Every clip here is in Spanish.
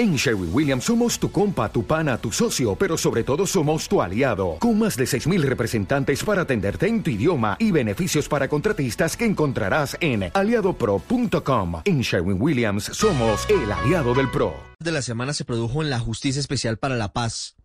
En Sherwin Williams somos tu compa, tu pana, tu socio, pero sobre todo somos tu aliado, con más de 6.000 representantes para atenderte en tu idioma y beneficios para contratistas que encontrarás en aliadopro.com. En Sherwin Williams somos el aliado del PRO. De la semana se produjo en la Justicia Especial para la Paz,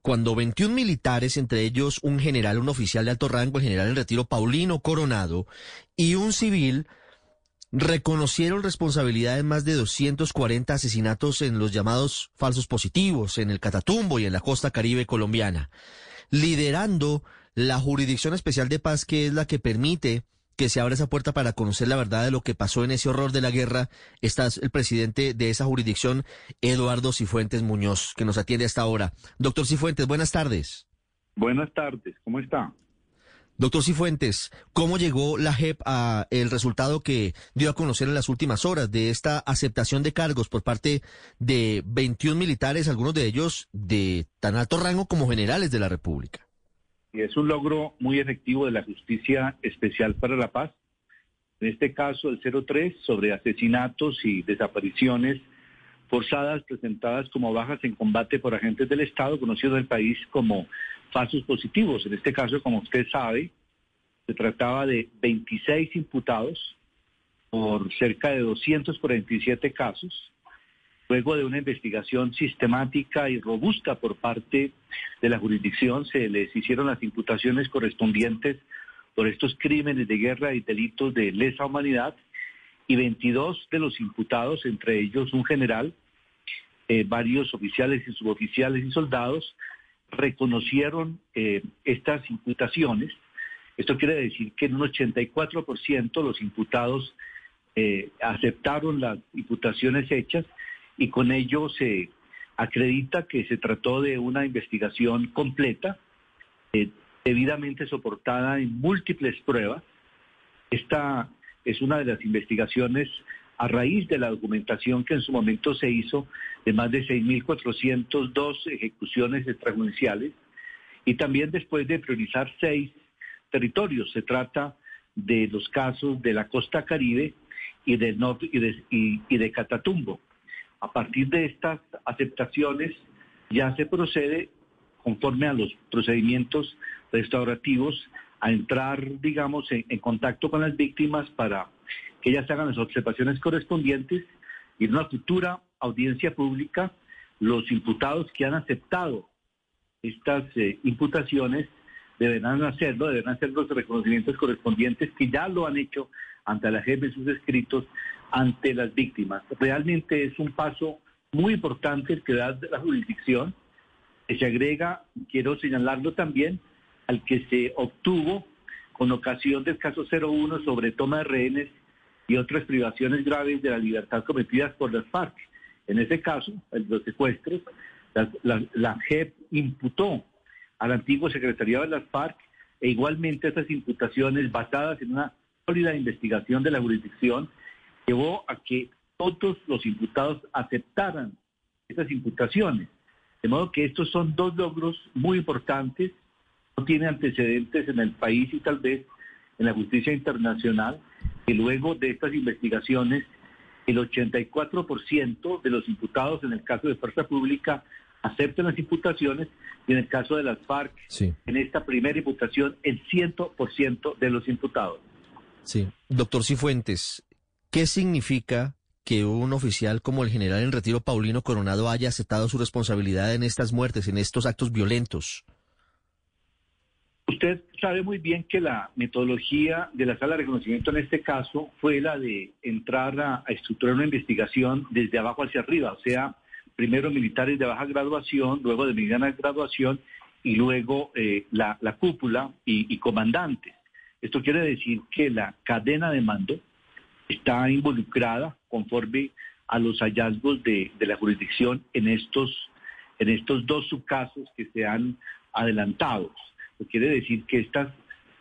cuando 21 militares, entre ellos un general, un oficial de alto rango, el general en retiro Paulino Coronado, y un civil, reconocieron responsabilidad en más de 240 asesinatos en los llamados falsos positivos, en el Catatumbo y en la costa caribe colombiana, liderando la Jurisdicción Especial de Paz, que es la que permite que se abra esa puerta para conocer la verdad de lo que pasó en ese horror de la guerra. Está el presidente de esa jurisdicción, Eduardo Cifuentes Muñoz, que nos atiende hasta ahora. Doctor Cifuentes, buenas tardes. Buenas tardes, ¿cómo está? Doctor Cifuentes, ¿cómo llegó la JEP a el resultado que dio a conocer en las últimas horas de esta aceptación de cargos por parte de 21 militares, algunos de ellos de tan alto rango como generales de la República? Es un logro muy efectivo de la Justicia Especial para la Paz. En este caso, el 03 sobre asesinatos y desapariciones forzadas presentadas como bajas en combate por agentes del Estado, conocidos del país como falsos positivos. En este caso, como usted sabe, se trataba de 26 imputados por cerca de 247 casos, luego de una investigación sistemática y robusta por parte de la jurisdicción, se les hicieron las imputaciones correspondientes por estos crímenes de guerra y delitos de lesa humanidad, y 22 de los imputados, entre ellos un general, eh, varios oficiales y suboficiales y soldados, reconocieron eh, estas imputaciones. Esto quiere decir que en un 84% los imputados eh, aceptaron las imputaciones hechas y con ello se acredita que se trató de una investigación completa, eh, debidamente soportada en múltiples pruebas. Esta es una de las investigaciones a raíz de la documentación que en su momento se hizo de más de 6.402 ejecuciones extrajudiciales y también después de priorizar seis territorios. Se trata de los casos de la costa caribe y de, de, y de Catatumbo. A partir de estas aceptaciones ya se procede conforme a los procedimientos restaurativos a entrar, digamos, en contacto con las víctimas para que ellas hagan las observaciones correspondientes y en una futura audiencia pública los imputados que han aceptado estas eh, imputaciones deberán hacerlo, deberán hacer los reconocimientos correspondientes que ya lo han hecho ante la jefe de sus escritos ante las víctimas. Realmente es un paso muy importante el que da la jurisdicción, que se agrega, quiero señalarlo también, al que se obtuvo con ocasión del caso 01 sobre toma de rehenes y otras privaciones graves de la libertad cometidas por las FARC. En ese caso, los secuestros, la, JEP imputó al antiguo secretariado de las FARC e igualmente esas imputaciones basadas en una sólida investigación de la jurisdicción llevó a que todos los imputados aceptaran esas imputaciones. De modo que estos son dos logros muy importantes, no tiene antecedentes en el país y tal vez en la justicia internacional, que luego de estas investigaciones, el 84% de los imputados en el caso de Fuerza Pública aceptan las imputaciones y en el caso de las FARC, en esta primera imputación, el 100% de los imputados. Sí. Doctor Cifuentes, ¿qué significa que un oficial como el general en retiro Paulino Coronado haya aceptado su responsabilidad en estas muertes, en estos actos violentos? Usted sabe muy bien que la metodología de la sala de reconocimiento en este caso fue la de entrar a, estructurar una investigación desde abajo hacia arriba, o sea, primero militares de baja graduación, luego de mediana graduación y luego eh, la, cúpula y, comandantes. Esto quiere decir que la cadena de mando está involucrada conforme a los hallazgos de, de la jurisdicción en estos, en estos dos subcasos que se han adelantado quiere decir que estas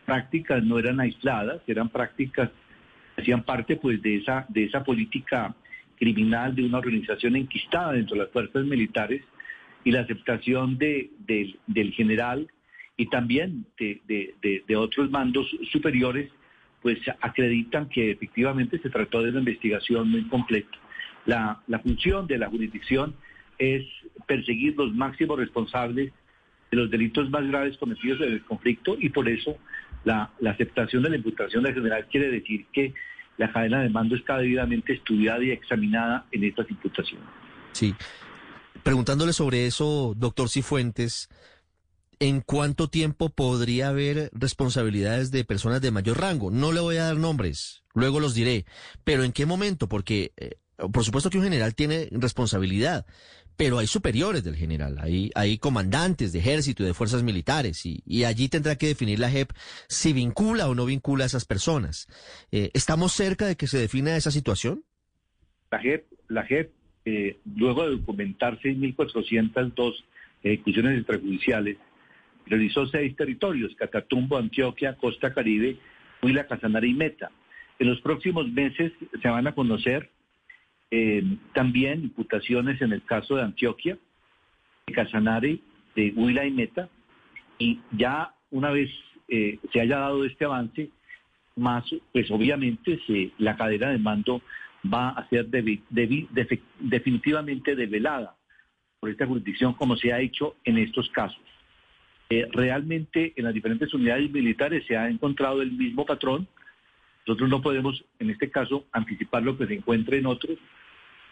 prácticas no eran aisladas, eran prácticas que hacían parte pues de esa, de esa política criminal de una organización enquistada dentro de las fuerzas militares y la aceptación de, del general y también de, de, otros mandos superiores, pues acreditan que efectivamente se trató de una investigación muy completa. La, función de la jurisdicción es perseguir los máximos responsables de los delitos más graves cometidos en el conflicto y por eso la, aceptación de la imputación del general quiere decir que la cadena de mando está debidamente estudiada y examinada en estas imputaciones. Sí. Preguntándole sobre eso, doctor Cifuentes, ¿en cuánto tiempo podría haber responsabilidades de personas de mayor rango? No le voy a dar nombres, luego los diré, pero ¿en qué momento? Porque eh, por supuesto que un general tiene responsabilidad, pero hay superiores del general, hay, hay comandantes de ejército y de fuerzas militares, y, allí tendrá que definir la JEP si vincula o no vincula a esas personas. Eh, ¿Estamos cerca de que se defina esa situación? La JEP, la JEP eh, luego de documentar 6.402 ejecuciones extrajudiciales, realizó seis territorios, Catatumbo, Antioquia, Costa Caribe, Huila, Casanare y Meta. En los próximos meses se van a conocer eh, también imputaciones en el caso de Antioquia, de Casanare, de Huila y Meta, y ya una vez eh, se haya dado este avance, más, pues obviamente se, la cadena de mando va a ser definitivamente develada por esta jurisdicción como se ha hecho en estos casos. Eh, realmente en las diferentes unidades militares se ha encontrado el mismo patrón. Nosotros no podemos, en este caso, anticipar lo que se encuentre en otros,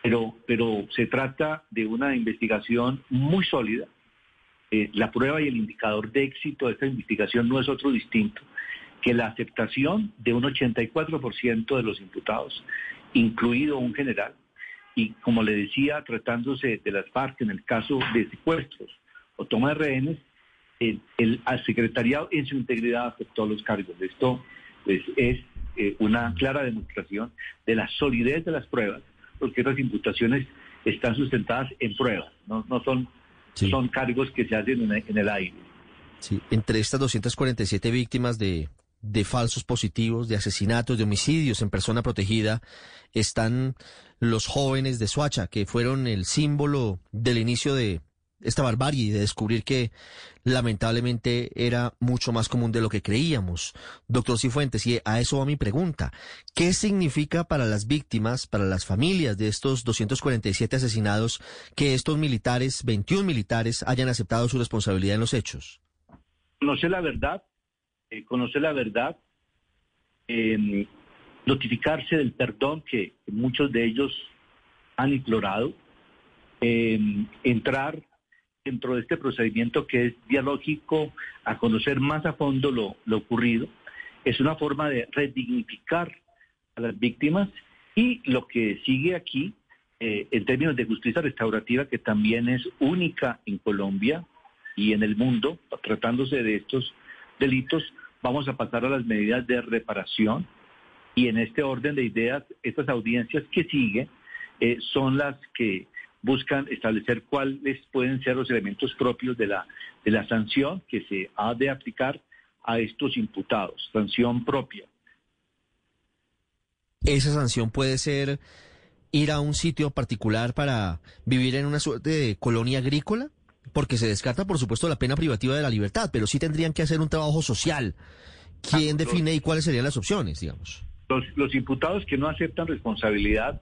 pero, pero se trata de una investigación muy sólida. Eh, la prueba y el indicador de éxito de esta investigación no es otro distinto que la aceptación de un 84% de los imputados, incluido un general. Y como le decía, tratándose de las partes en el caso de secuestros o toma de rehenes, el, secretariado en su integridad aceptó los cargos. Esto pues, es eh, una clara demostración de la solidez de las pruebas porque esas imputaciones están sustentadas en pruebas, no, son, son cargos que se hacen en, el aire. Sí, entre estas 247 víctimas de, de falsos positivos, de asesinatos, de homicidios en persona protegida, están los jóvenes de Suacha, que fueron el símbolo del inicio de, esta barbarie y de descubrir que lamentablemente era mucho más común de lo que creíamos. Doctor Cifuentes, y a eso va mi pregunta. ¿Qué significa para las víctimas, para las familias de estos 247 asesinados, que estos militares, 21 militares, hayan aceptado su responsabilidad en los hechos? Conocer la verdad, eh, conocer la verdad, em, notificarse del perdón que muchos de ellos han implorado, em, entrar dentro de este procedimiento que es dialógico a conocer más a fondo lo, ocurrido. Es una forma de redignificar a las víctimas y lo que sigue aquí, eh, en términos de justicia restaurativa, que también es única en Colombia y en el mundo, tratándose de estos delitos, vamos a pasar a las medidas de reparación y en este orden de ideas, estas audiencias que siguen eh, son las que buscan establecer cuáles pueden ser los elementos propios de la, de la sanción que se ha de aplicar a estos imputados, sanción propia. Esa sanción puede ser ir a un sitio particular para vivir en una suerte de colonia agrícola, porque se descarta, por supuesto, la pena privativa de la libertad, pero sí tendrían que hacer un trabajo social. ¿Quién define y cuáles serían las opciones, digamos? Los, los imputados que no aceptan responsabilidad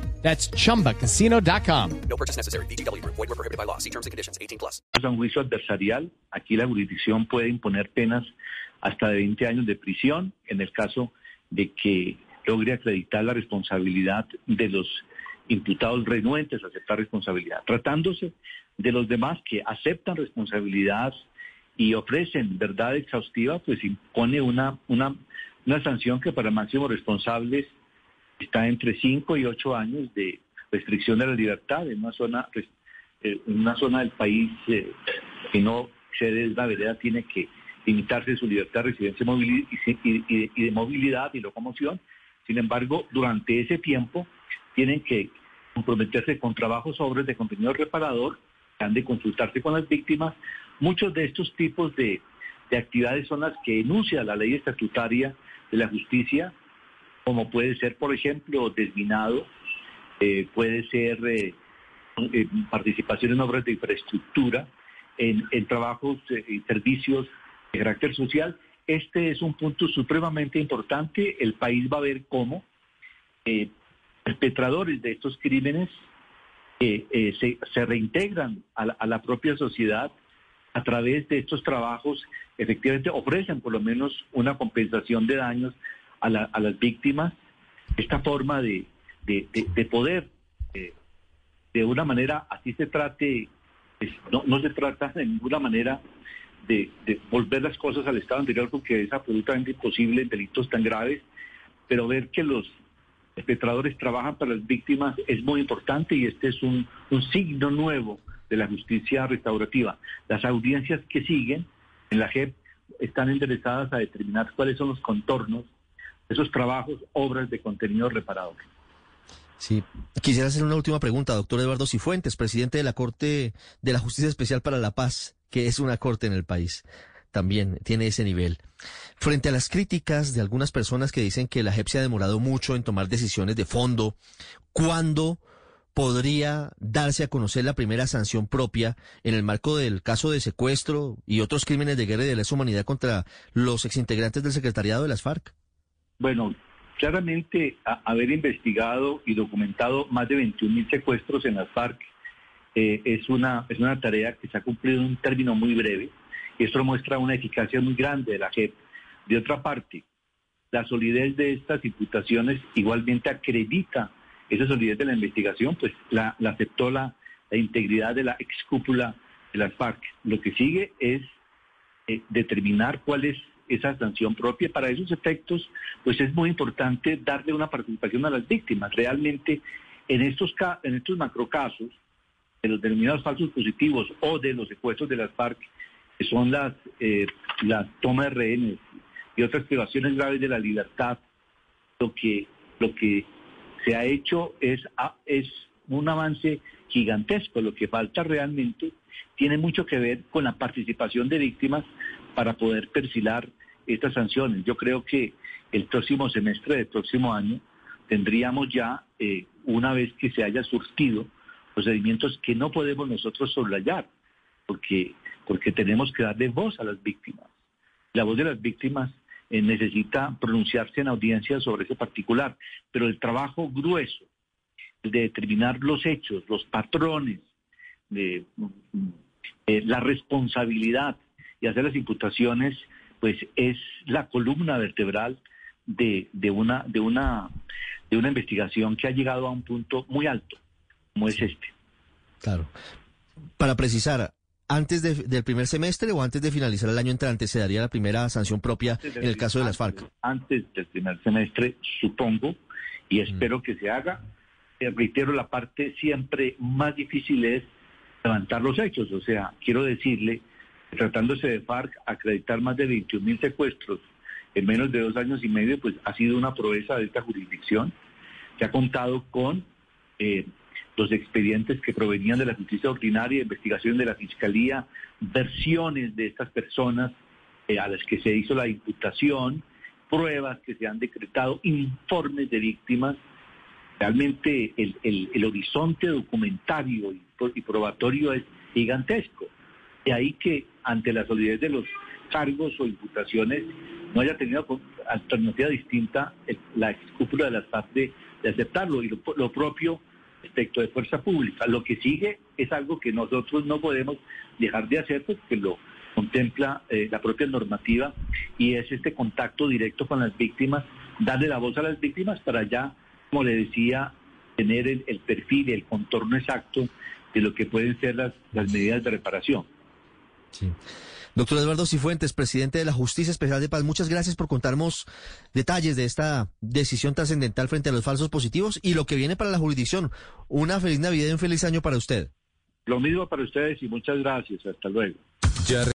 That's chumbacasino.com. No purchase necessary. BGW. Void were prohibited by law. See terms and conditions 18 plus. un juicio adversarial, aquí la jurisdicción puede imponer penas hasta de 20 años de prisión en el caso de que logre acreditar la responsabilidad de los imputados renuentes a aceptar responsabilidad. Tratándose de los demás que aceptan responsabilidad y ofrecen verdad exhaustiva, pues impone una, una, una sanción que para máximos responsables está entre 5 y 8 años de restricción de la libertad en una zona, eh, en una zona del país eh, que no se la tiene que limitarse su libertad de residencia y, de movilidad y locomoción. Sin embargo, durante ese tiempo tienen que comprometerse con trabajos sobre de contenido reparador han de consultarse con las víctimas. Muchos de estos tipos de, actividades son las que enuncia la ley estatutaria de la justicia, como puede ser, por ejemplo, desminado, eh, puede ser eh, eh, participación en obras de infraestructura, en, en trabajos y servicios de carácter social. Este es un punto supremamente importante. El país va a ver cómo perpetradores de estos crímenes se, se, reintegran a la, propia sociedad a través de estos trabajos, efectivamente ofrecen por lo menos una compensación de daños a, las víctimas. Esta forma de, de, poder, eh, de una manera, así se trate, pues, no, no se trata de ninguna manera de, volver las cosas al estado anterior porque es absolutamente imposible en delitos tan graves, pero ver que los perpetradores trabajan para las víctimas es muy importante y este es un, un signo nuevo de la justicia restaurativa. Las audiencias que siguen en la JEP están interesadas a determinar cuáles son los contornos de esos trabajos, obras de contenido reparador. Sí, quisiera hacer una última pregunta, doctor Eduardo Cifuentes, presidente de la Corte de la Justicia Especial para la Paz, que es una corte en el país, también tiene ese nivel. Frente a las críticas de algunas personas que dicen que la JEP se ha demorado mucho en tomar decisiones de fondo, ¿cuándo podría darse a conocer la primera sanción propia en el marco del caso de secuestro y otros crímenes de guerra y de lesa humanidad contra los exintegrantes del secretariado de las FARC? Bueno, claramente haber investigado y documentado más de 21 mil secuestros en las FARC eh, es, una, es una tarea que se ha cumplido en un término muy breve y esto muestra una eficacia muy grande de la JEP. De otra parte, la solidez de estas imputaciones igualmente acredita esa solidez de la investigación, pues la, aceptó la, integridad de la excúpula de las FARC. Lo que sigue es eh, determinar cuál es esa sanción propia. Para esos efectos, pues es muy importante darle una participación a las víctimas. Realmente, en estos, en estos macrocasos, de los denominados falsos positivos o de los secuestros de las FARC, que son las, eh, las tomas de rehenes y otras privaciones graves de la libertad, lo que, lo que se ha hecho es, es un avance gigantesco. Lo que falta realmente tiene mucho que ver con la participación de víctimas para poder perfilar estas sanciones. Yo creo que el próximo semestre del próximo año tendríamos ya, eh, una vez que se haya surtido, procedimientos que no podemos nosotros soslayar, porque, porque tenemos que darle voz a las víctimas. La voz de las víctimas eh, necesita pronunciarse en audiencia sobre ese particular, pero el trabajo grueso de determinar los hechos, los patrones, de, eh, la responsabilidad y hacer las imputaciones pues es la columna vertebral de, una, de, una, de una investigación que ha llegado a un punto muy alto, como es este. Claro. Para precisar, ¿antes del primer semestre o antes de finalizar el año entrante se daría la primera sanción propia en el caso de las FARC? Antes del primer semestre, supongo, y mm. espero que se haga. Eh, reitero, la parte siempre más difícil es levantar los hechos. O sea, quiero decirle tratándose de FARC, acreditar más de 21 mil secuestros en menos de dos años y medio, pues ha sido una proeza de esta jurisdicción, que ha contado con eh, los expedientes que provenían de la justicia ordinaria, investigación de la fiscalía, versiones de estas personas eh, a las que se hizo la imputación, pruebas que se han decretado, informes de víctimas. Realmente el, horizonte documentario y probatorio es gigantesco. De ahí que ante la solidez de los cargos o imputaciones no haya tenido alternativa distinta la escúpula de las partes de, aceptarlo y lo, propio respecto de fuerza pública. Lo que sigue es algo que nosotros no podemos dejar de hacer porque lo contempla eh, la propia normativa y es este contacto directo con las víctimas, darle la voz a las víctimas para ya, como le decía, tener el, el perfil el contorno exacto de lo que pueden ser las medidas de reparación. Sí. Doctor Eduardo Cifuentes, presidente de la Justicia Especial de Paz, muchas gracias por contarnos detalles de esta decisión trascendental frente a los falsos positivos y lo que viene para la jurisdicción. Una feliz Navidad y un feliz año para usted. Lo mismo para ustedes y muchas gracias. Hasta luego.